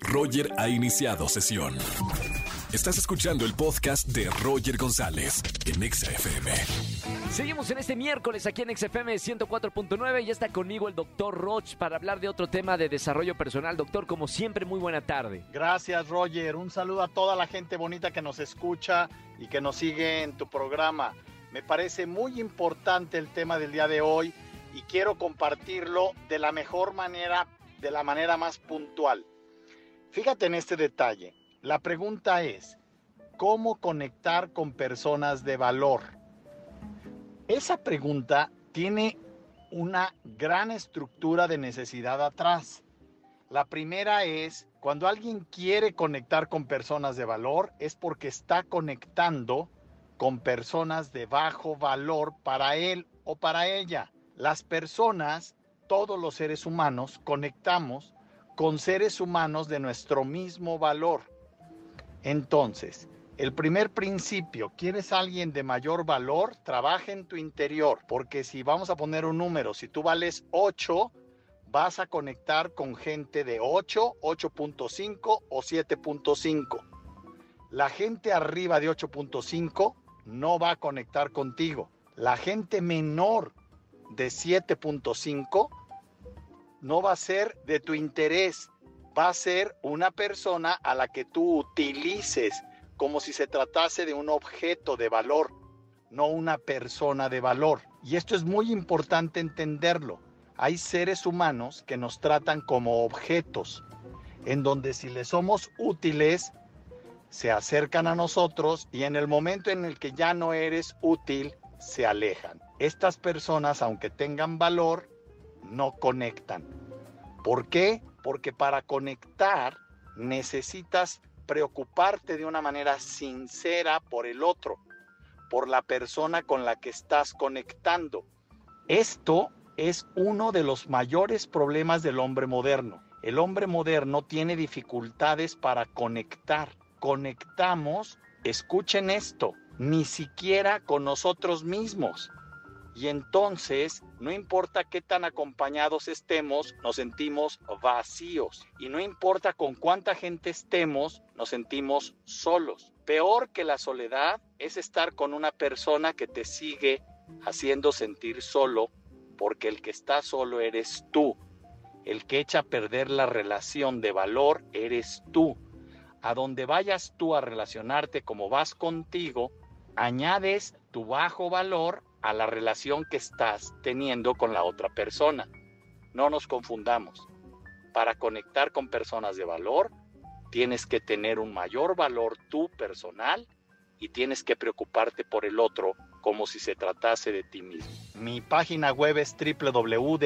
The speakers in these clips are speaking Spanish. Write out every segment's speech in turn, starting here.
Roger ha iniciado sesión. Estás escuchando el podcast de Roger González en Exa FM. Seguimos en este miércoles aquí en XFM 104.9 y está conmigo el doctor Roch para hablar de otro tema de desarrollo personal. Doctor, como siempre, muy buena tarde. Gracias, Roger. Un saludo a toda la gente bonita que nos escucha y que nos sigue en tu programa. Me parece muy importante el tema del día de hoy y quiero compartirlo de la mejor manera, de la manera más puntual. Fíjate en este detalle. La pregunta es, ¿cómo conectar con personas de valor? Esa pregunta tiene una gran estructura de necesidad atrás. La primera es, cuando alguien quiere conectar con personas de valor, es porque está conectando con personas de bajo valor para él o para ella. Las personas, todos los seres humanos, conectamos con seres humanos de nuestro mismo valor. Entonces, el primer principio, ¿quieres alguien de mayor valor? Trabaja en tu interior, porque si vamos a poner un número, si tú vales 8, vas a conectar con gente de 8, 8.5 o 7.5. La gente arriba de 8.5 no va a conectar contigo. La gente menor de 7.5 no va a ser de tu interés va a ser una persona a la que tú utilices como si se tratase de un objeto de valor, no una persona de valor. Y esto es muy importante entenderlo. Hay seres humanos que nos tratan como objetos, en donde si les somos útiles, se acercan a nosotros y en el momento en el que ya no eres útil, se alejan. Estas personas, aunque tengan valor, no conectan. ¿Por qué? porque para conectar necesitas preocuparte de una manera sincera por el otro, por la persona con la que estás conectando. Esto es uno de los mayores problemas del hombre moderno. El hombre moderno tiene dificultades para conectar. Conectamos, escuchen esto, ni siquiera con nosotros mismos. Y entonces, no importa qué tan acompañados estemos, nos sentimos vacíos. Y no importa con cuánta gente estemos, nos sentimos solos. Peor que la soledad es estar con una persona que te sigue haciendo sentir solo, porque el que está solo eres tú. El que echa a perder la relación de valor eres tú. A donde vayas tú a relacionarte como vas contigo, añades tu bajo valor a la relación que estás teniendo con la otra persona. No nos confundamos. Para conectar con personas de valor, tienes que tener un mayor valor tú personal y tienes que preocuparte por el otro como si se tratase de ti mismo. Mi página web es www.drroch.mx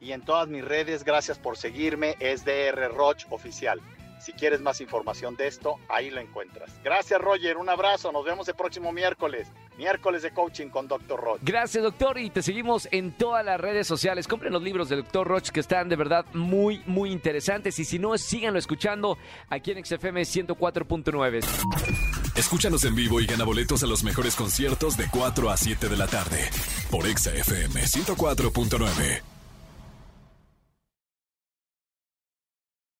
y en todas mis redes, gracias por seguirme, es drroch oficial. Si quieres más información de esto, ahí lo encuentras. Gracias Roger, un abrazo, nos vemos el próximo miércoles. Miércoles de coaching con Dr. Roch. Gracias, doctor. Y te seguimos en todas las redes sociales. Compren los libros del Dr. Roch que están de verdad muy, muy interesantes. Y si no, síganlo escuchando aquí en XFM 104.9. Escúchanos en vivo y gana boletos a los mejores conciertos de 4 a 7 de la tarde por XFM 104.9.